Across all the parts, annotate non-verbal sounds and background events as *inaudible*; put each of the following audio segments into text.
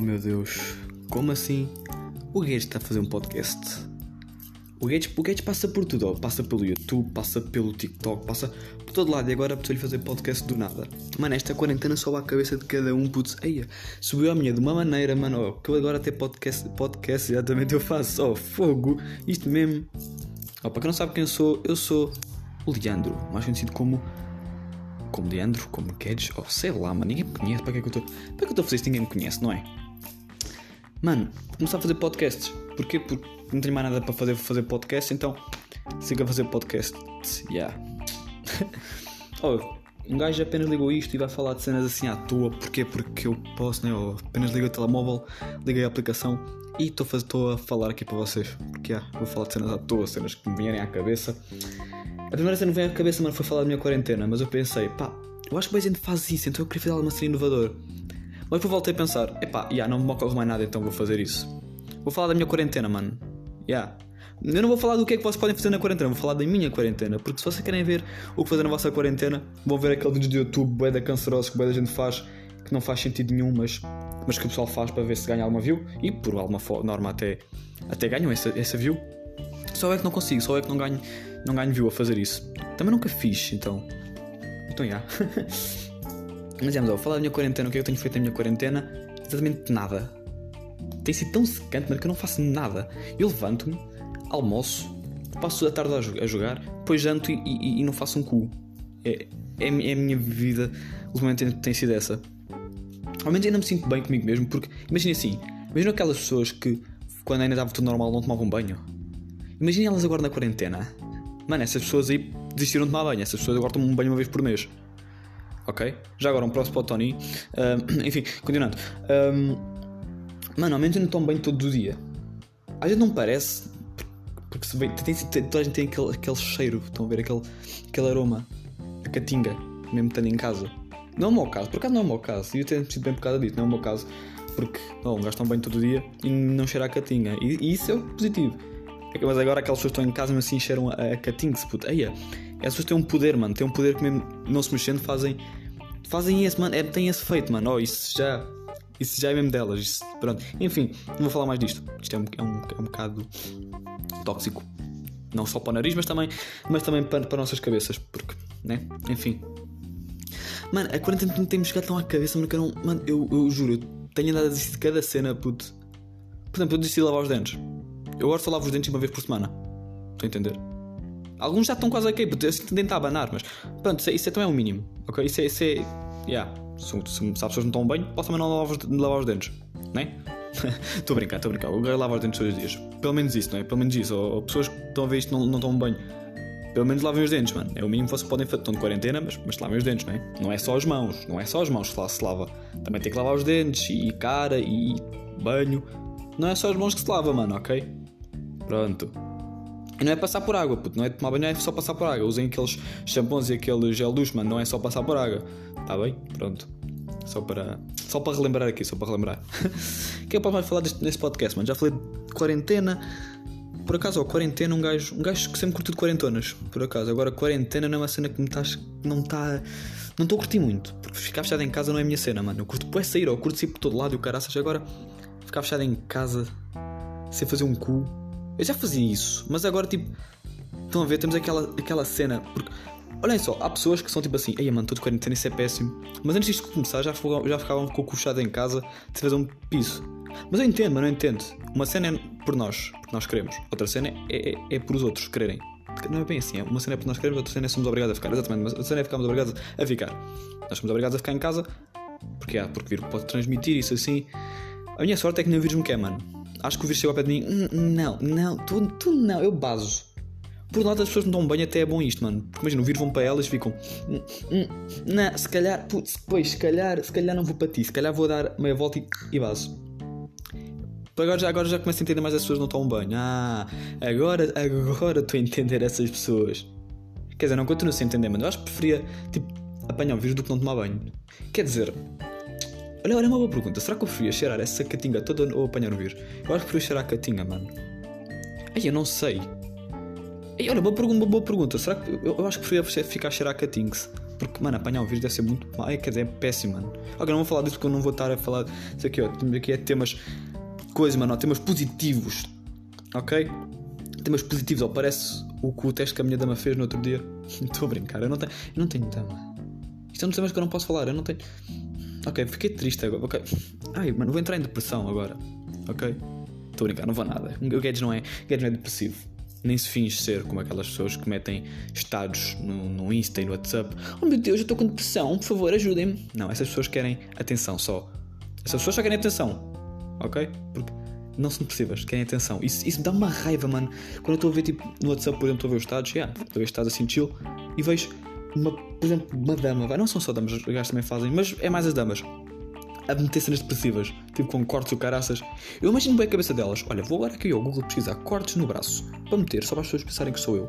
Oh meu Deus, como assim? O Gates está a fazer um podcast. O Gates, o Gates passa por tudo, ó. passa pelo YouTube, passa pelo TikTok, passa por todo lado e agora apeteceu-lhe fazer podcast do nada. Mano, esta quarentena sobe à cabeça de cada um, putz, eia, subiu a minha de uma maneira, mano, ó, que eu agora até podcast, podcast exatamente eu faço, ó, fogo, isto mesmo. Ó, para quem não sabe quem eu sou, eu sou o Leandro, mais conhecido como como Leandro, como Kedge, ou sei lá, mano, ninguém me conhece, para que é que eu estou. Para que eu estou a fazer isto? Ninguém me conhece, não é? Mano, vou começar a fazer podcasts. Porquê? Porque não tenho mais nada para fazer, vou fazer podcast, então siga a fazer podcast. Yeah. *laughs* oh, um gajo apenas ligou isto e vai falar de cenas assim à toa. Porquê? Porque eu posso, né? Eu apenas ligo o telemóvel, liguei a aplicação e estou a falar aqui para vocês. Porque yeah, vou falar de cenas à toa, cenas que me vierem à cabeça. A primeira cena que veio à cabeça, mano, foi falar da minha quarentena, mas eu pensei, pá, eu acho que mais gente faz isso, então eu queria fazer alguma cena inovador. Depois voltei a pensar, epá, yeah, não me ocorre mais nada, então vou fazer isso. Vou falar da minha quarentena, mano. Yeah. Eu não vou falar do que é que vocês podem fazer na quarentena, vou falar da minha quarentena. Porque se vocês querem ver o que fazer na vossa quarentena, vão ver aquele vídeo do YouTube, bué da cancerosos que bué da gente faz, que não faz sentido nenhum, mas, mas que o pessoal faz para ver se ganha alguma view. E por alguma norma até, até ganham essa, essa view. Só é que não consigo, só é que não ganho, não ganho view a fazer isso. Também nunca fiz, então. Então já. É, *laughs* mas ó, vou falar da minha quarentena, o que é que eu tenho feito na minha quarentena? Exatamente nada. Tem sido tão secante, mano, que eu não faço nada. Eu levanto-me, almoço, passo a tarde a jogar, depois janto e, e, e não faço um cu. É, é, é, a minha vida, ultimamente tem sido essa. Ao menos ainda me sinto bem comigo mesmo, porque imagina assim, imagina aquelas pessoas que quando ainda estava tudo normal não tomavam banho. Imaginem elas agora na quarentena. Mano, essas pessoas aí desistiram de tomar banho. Essas pessoas agora tomam um banho uma vez por mês. Ok? Já agora um próximo para o Tony. *clears throat* Enfim, continuando. Um, mano, ao menos eu não banho todo o dia. Às vezes não parece. Porque se vê, tem, tem, toda a gente tem aquele, aquele cheiro. Estão a ver aquele, aquele aroma. A catinga. Mesmo estando em casa. Não é o meu caso. Por acaso não é o meu caso. E eu tenho sido bem por causa disso. Não é o meu caso. Porque não, toma banho todo o dia e não cheira a catinga. E, e isso é positivo. É mas agora aquelas pessoas que estão em casa, mas assim cheiram a, a catingues, puto. Eia, essas têm um poder, mano. Têm um poder que mesmo não se mexendo fazem. Fazem esse, mano. É, tem esse feito, mano. Oh, isso já. Isso já é mesmo delas. Isso, pronto. Enfim, não vou falar mais disto. Isto é um, é um, é um bocado tóxico. Não só para o nariz, mas também, mas também para, para nossas cabeças. Porque, né? Enfim. Mano, a quarentena tem-me chegado tão à cabeça, mano, que eu não. Mano, eu, eu juro, eu tenho andado a desistir de cada cena, puto. Por exemplo, eu desisti de lavar os dentes. Eu agora só lavo os dentes uma vez por semana. Estou a entender? Alguns já estão quase a cair, sinto tentar abanar, mas pronto, isso é, isso é também é o mínimo, ok? Isso é. Isso é yeah. Se, se, se as pessoas não estão bem, posso também não lavar os, lavar os dentes, *laughs* não é? Estou a brincar, estou a brincar. O os dentes todos os dias. Pelo menos isso, não é? Pelo menos isso. Ou, ou pessoas que estão a ver isto não, não estão bem. Pelo menos lavem os dentes, mano. É o mínimo que vocês podem fazer. Estão de quarentena, mas, mas lavem os dentes, não é? Não é só as mãos. Não é só as mãos que se lava. Também tem que lavar os dentes, e cara, e banho. Não é só as mãos que se lava, mano, ok? Pronto. Não é passar por água, puto. Não é tomar banho, é só passar por água. Usem aqueles shampoos e aquele gel duche, mano. Não é só passar por água. Tá bem? Pronto. Só para. Só para relembrar aqui, só para relembrar. O *laughs* que é que posso mais falar deste, neste podcast, mano? Já falei de quarentena. Por acaso, ó, quarentena, um gajo, um gajo que sempre curtiu de quarentonas. Por acaso, agora quarentena não é uma cena que me estás. Não está. Não estou a curtir muito. Porque ficar fechado em casa não é a minha cena, mano. Eu curto depois sair, ó. Eu curto sair por todo lado e o caraças. Agora, ficar fechado em casa, sem fazer um cu. Eu já fazia isso, mas agora, tipo. Estão a ver? Temos aquela, aquela cena. Porque Olhem só, há pessoas que são tipo assim, ei mano, estou de quarentena, isso é péssimo. Mas antes disto começar, já, já ficavam com o coxado em casa de fazer um piso. Mas eu entendo, mas não entendo. Uma cena é por nós, porque nós queremos. Outra cena é, é, é por os outros quererem. Não é bem assim, é uma cena é por nós queremos, outra cena é somos obrigados a ficar. Exatamente, mas outra cena é ficamos obrigados a ficar. Nós somos obrigados a ficar em casa porque, ah, porque pode transmitir isso assim. A minha sorte é que nem o vírus me quer, mano. Acho que o vírus chegou ao pé de mim. Hum, não, não, tu, tu não, eu baso. Por nada as pessoas não dão banho até é bom isto, mano. Porque imagina, o vírus vão para elas e ficam. Hum, hum, não, se calhar, putz, pois, se calhar, se calhar não vou para ti, se calhar vou dar meia volta e, e baso. Agora já, agora já começo a entender mais as pessoas não tomam banho. Ah, agora, agora estou a entender essas pessoas. Quer dizer, não continuo sem entender, mano. Eu acho que preferia, tipo, apanhar o vírus do que não tomar banho. Quer dizer, olha, olha uma boa pergunta. Será que eu preferia cheirar essa catinga toda ou apanhar o vírus? Eu acho que preferia cheirar a catinga, mano. Ai, eu não sei. E olha, boa boa pergunta. Será que eu, eu acho que preferia ficar a cheirar a catingues? Porque Mano, apanhar um vírus deve ser muito. É, quer dizer, é péssimo, mano. Ok, não vou falar disso porque eu não vou estar a falar. Isso aqui, ó. Aqui é temas. Coisas, mano, temas positivos. Ok? Temas positivos, ó. Parece o que o teste que a minha dama fez no outro dia. *laughs* Estou a brincar, eu não tenho. Eu não tenho dama. Isto é dos temas que eu não posso falar, eu não tenho. Ok, fiquei triste agora. Ok. Ai, mano, vou entrar em depressão agora. Ok? Estou a brincar, não vou nada. O Guedes não é. Guedes não é depressivo nem se finge ser como aquelas pessoas que metem estados no, no Insta e no WhatsApp. Oh meu Deus, eu estou com depressão, por favor, ajudem-me. Não, essas pessoas querem atenção só. Essas pessoas só querem atenção, ok? Porque não são depressivas, querem atenção. Isso, isso dá uma raiva, mano. Quando eu estou a ver, tipo, no WhatsApp, por exemplo, estou a ver os estados, yeah, estou a ver estados assim chill e vejo, uma, por exemplo, uma dama, vai, não são só damas, os gajos também fazem, mas é mais as damas a meter cenas depressivas, tipo com cortes ou caraças. Eu imagino bem a cabeça delas. Olha, vou agora aqui ao Google pesquisar cortes no braço para meter, só para as pessoas pensarem que sou eu.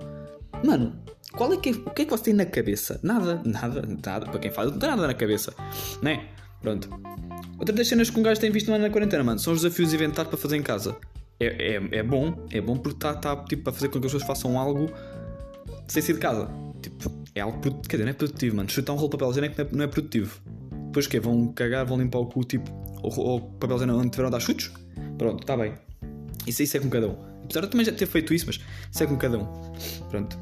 Mano, qual é que é, o que é que você tem na cabeça? Nada, nada, nada. Para quem faz, não tem nada na cabeça, né? Pronto. Outra das cenas que um gajo tem visto na quarentena, mano, são os desafios inventados para fazer em casa. É, é, é bom, é bom porque está tá, tipo, para fazer com que as pessoas façam algo sem sair de casa. Tipo, é algo produtivo. Quer dizer, não é produtivo, mano. Chutar um rolo de papel higiênico não é, é produtivo. Depois que Vão cagar, vão limpar o cu, tipo, ou, ou papel higiênico onde tiveram a dar chutes? Pronto, está bem. Isso, isso é com cada um. Apesar de também já ter feito isso, mas isso é com cada um. Pronto.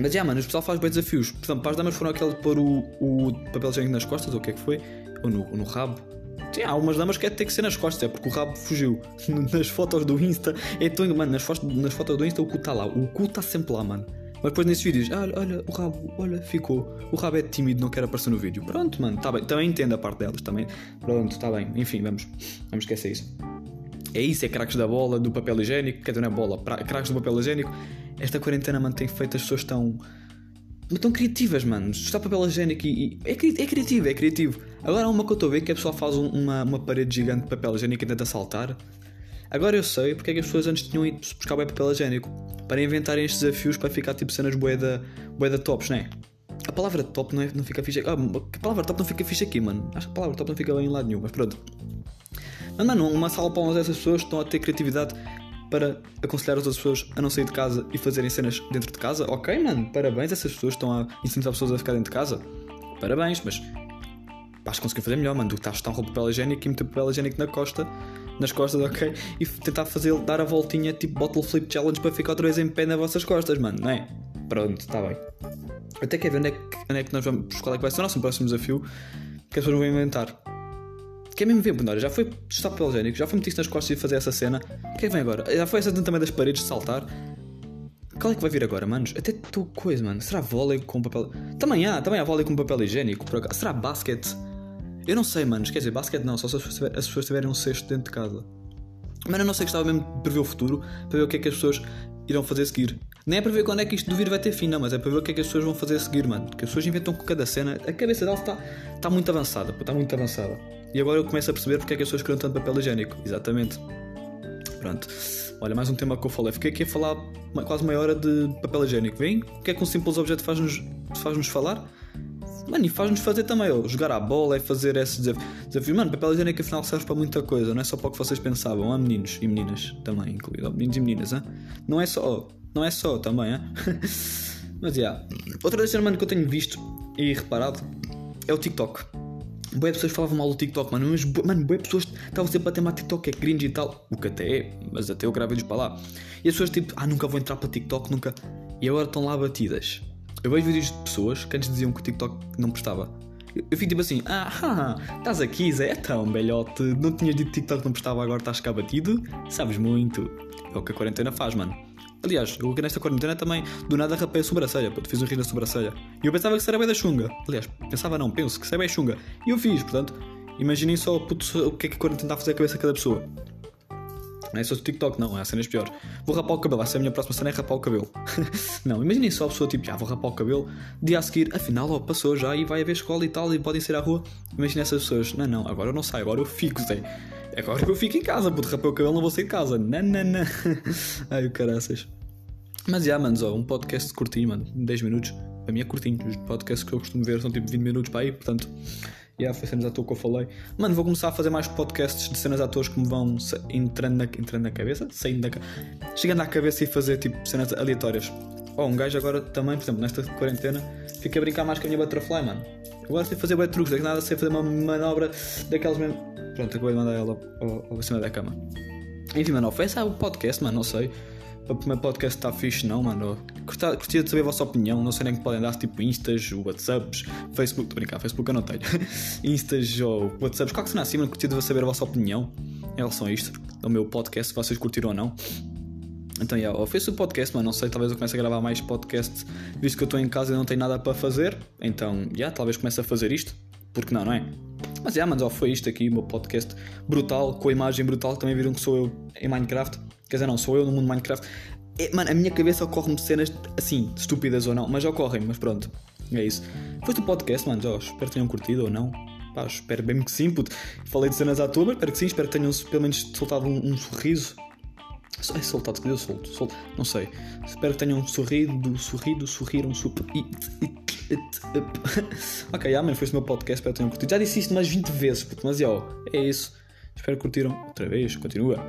Mas já, mano, o pessoal faz bem desafios. Por exemplo, para as damas foram aquele de pôr o, o papel higiênico nas costas, ou o que é que foi? Ou no, no rabo. Sim, há algumas damas que é ter que ser nas costas, é porque o rabo fugiu. *laughs* Nas fotos do Insta, é tão. Mano, nas fotos, nas fotos do Insta o cu está lá. O cu está sempre lá, mano. Mas depois nesses vídeos, olha, olha, o rabo, olha, ficou. O rabo é tímido, não quer aparecer no vídeo. Pronto, mano, tá bem. Também entendo a parte delas, também. Pronto, tá bem. Enfim, vamos, vamos esquecer isso. É isso, é craques da bola, do papel higiênico, quer dizer, não é bola, craques do papel higiênico. Esta quarentena, mano, tem feito as pessoas tão. tão criativas, mano. Está papel higiênico e. e é, é, criativo, é criativo. Agora há uma que eu estou a ver que a pessoa faz uma, uma parede gigante de papel higiênico e tenta saltar. Agora eu sei porque é que as pessoas antes tinham ido buscar bem papel higiênico para inventarem estes desafios para ficar tipo cenas boeda, boeda tops, não é? A palavra top não, é, não fica fixe aqui. Ah, a palavra top não fica fixe aqui, mano. Acho que a palavra top não fica bem em lado nenhum, mas pronto. Mas, mano, uma sala para essas pessoas estão a ter criatividade para aconselhar as outras pessoas a não sair de casa e fazerem cenas dentro de casa. Ok, mano, parabéns. Essas pessoas estão a incentivar as pessoas a ficar dentro de casa. Parabéns, mas vais conseguir fazer melhor, mano, que estás a um papel higiênico e meter papel higiênico na costa nas costas, ok? E tentar fazer dar a voltinha tipo Bottle Flip Challenge para ficar outra vez em pé nas vossas costas, mano, não é? Pronto, está bem. Até quer ver onde é, que, onde é que nós vamos, qual é que vai ser o nosso próximo desafio que as pessoas vão inventar. Quer mesmo ver, Bernardo? Já foi testar papel higiênico, já foi meter nas costas e fazer essa cena. O que é que vem agora? Já foi essa também das paredes de saltar. Qual é que vai vir agora, manos? Até estou coisa, mano. Será vôlei com papel. Também há, também há vôlei com papel higiênico. Será basquete? Eu não sei, manos. Quer dizer, basquete não, só se as pessoas tiverem um cesto dentro de casa. Mas eu não sei que estava mesmo de prever o futuro, para ver o que é que as pessoas irão fazer seguir. Nem é para ver quando é que isto do vírus vai ter fim, não, mas é para ver o que é que as pessoas vão fazer seguir, mano. Que as pessoas inventam com cada cena. A cabeça delas está tá muito avançada, está muito avançada. E agora eu começo a perceber porque é que as pessoas querem tanto papel higiênico. Exatamente. Pronto. Olha, mais um tema que eu falei. Fiquei aqui a falar quase meia hora de papel higiênico. Vem? O que é que um simples objeto faz-nos faz -nos falar? Mano, e faz-nos fazer também, ó, jogar a bola e fazer esses desafios. Mano, papel higiênico afinal serve para muita coisa, não é só para o que vocês pensavam. Há meninos e meninas também, incluído. Meninos e meninas, hein? não é só, não é só também? *laughs* Mas, já. Yeah. Outra das mano, que eu tenho visto e reparado é o TikTok. Boas pessoas falavam mal do TikTok, mano, mas, mano, boas pessoas estavam sempre a ter TikTok, é cringe e tal. O que até é, mas até eu gravei vídeos para lá. E as pessoas tipo, ah, nunca vou entrar para TikTok, nunca. E agora estão lá batidas. Eu vejo vídeos de pessoas que antes diziam que o TikTok não prestava. Eu, fico tipo assim, ah, estás aqui, Zé, então, belhote, não tinhas dito que TikTok não prestava, agora estás cá batido? Sabes muito. É o que a quarentena faz, mano. Aliás, eu nesta quarentena também, do nada rapei a sobrancelha, pô, fiz um rir na sobrancelha. E eu pensava que isso era bem da chunga. Aliás, pensava não, penso que isso é bem chunga. E eu fiz, portanto, imaginem só puto, o que é que a quarentena está a fazer a cabeça de cada pessoa. Não é só TikTok, não, há cenas piores. Vou rapar o cabelo, vai ser a minha próxima cena é rapar o cabelo. *laughs* não, imaginem só a pessoa tipo, já vou rapar o cabelo, dia a seguir, afinal, ó, passou já e vai haver escola e tal e podem sair à rua. Imaginem essas pessoas, não, não, agora eu não saio, agora eu fico, Zé. Agora eu fico em casa, puto, rapar o cabelo, não vou sair de casa. Não, não, não. *laughs* Ai, o caraças. Mas já, manos, ó, um podcast curtinho, mano, 10 minutos. Para mim é curtinho, os podcasts que eu costumo ver são tipo 20 minutos para aí, portanto Yeah, foi cenas à toa que eu falei. Mano, vou começar a fazer mais podcasts de cenas à toa que me vão entrando na, entrando na cabeça, saindo da chegando à cabeça e fazer tipo cenas aleatórias. Oh, um gajo agora também, por exemplo, nesta quarentena, fica a brincar mais com a minha butterfly, mano. Agora sei fazer bué truques, daqui nada sei fazer uma manobra daquelas mesmo. Pronto, acabei de mandar ela ao, ao cima da cama. Enfim, mano, foi esse o podcast, mano, não sei. O primeiro podcast está fixe, não, mano. Gostia de saber a vossa opinião. Não sei nem que podem dar, tipo Instas, Whatsapps, Facebook. Estou a brincar, Facebook eu não tenho. *laughs* Instas ou Whatsapps, qualquer cena assim, mano. Gostia de saber a vossa opinião em relação a isto. Do meu podcast, se vocês curtiram ou não. Então, yeah, ou fez o podcast, mas não sei, talvez eu comece a gravar mais podcast, visto que eu estou em casa e não tenho nada para fazer. Então, yeah, talvez comece a fazer isto. Porque não, não é? Mas, yeah, mas ó, foi isto aqui, o meu podcast brutal, com a imagem brutal. Também viram que sou eu em Minecraft. Quer dizer, não, sou eu no mundo Minecraft. É, mano, a minha cabeça ocorre-me cenas assim, estúpidas ou não, mas ocorrem, mas pronto. É isso. Foi o podcast, mano, ó, espero que tenham curtido ou não. Pá, espero bem que sim, puto. Falei de cenas à toa, mas espero que sim, espero que tenham pelo menos soltado um, um sorriso é soltado, que deu solto, solto, não sei. Espero que tenham sorrido, sorrido, sorriram, super. ok, amém, foi o meu podcast, espero que tenham curtido. Já disse isto mais 20 vezes, mas ó, é isso. Espero que curtiram outra vez, continua.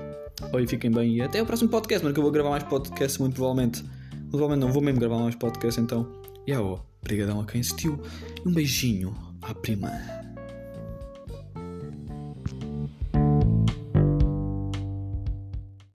Oi, fiquem bem e até o próximo podcast, mas que eu vou gravar mais podcasts muito provavelmente. Provavelmente não vou mesmo gravar mais podcasts então. E ó, obrigadão a quem assistiu. Um beijinho à prima.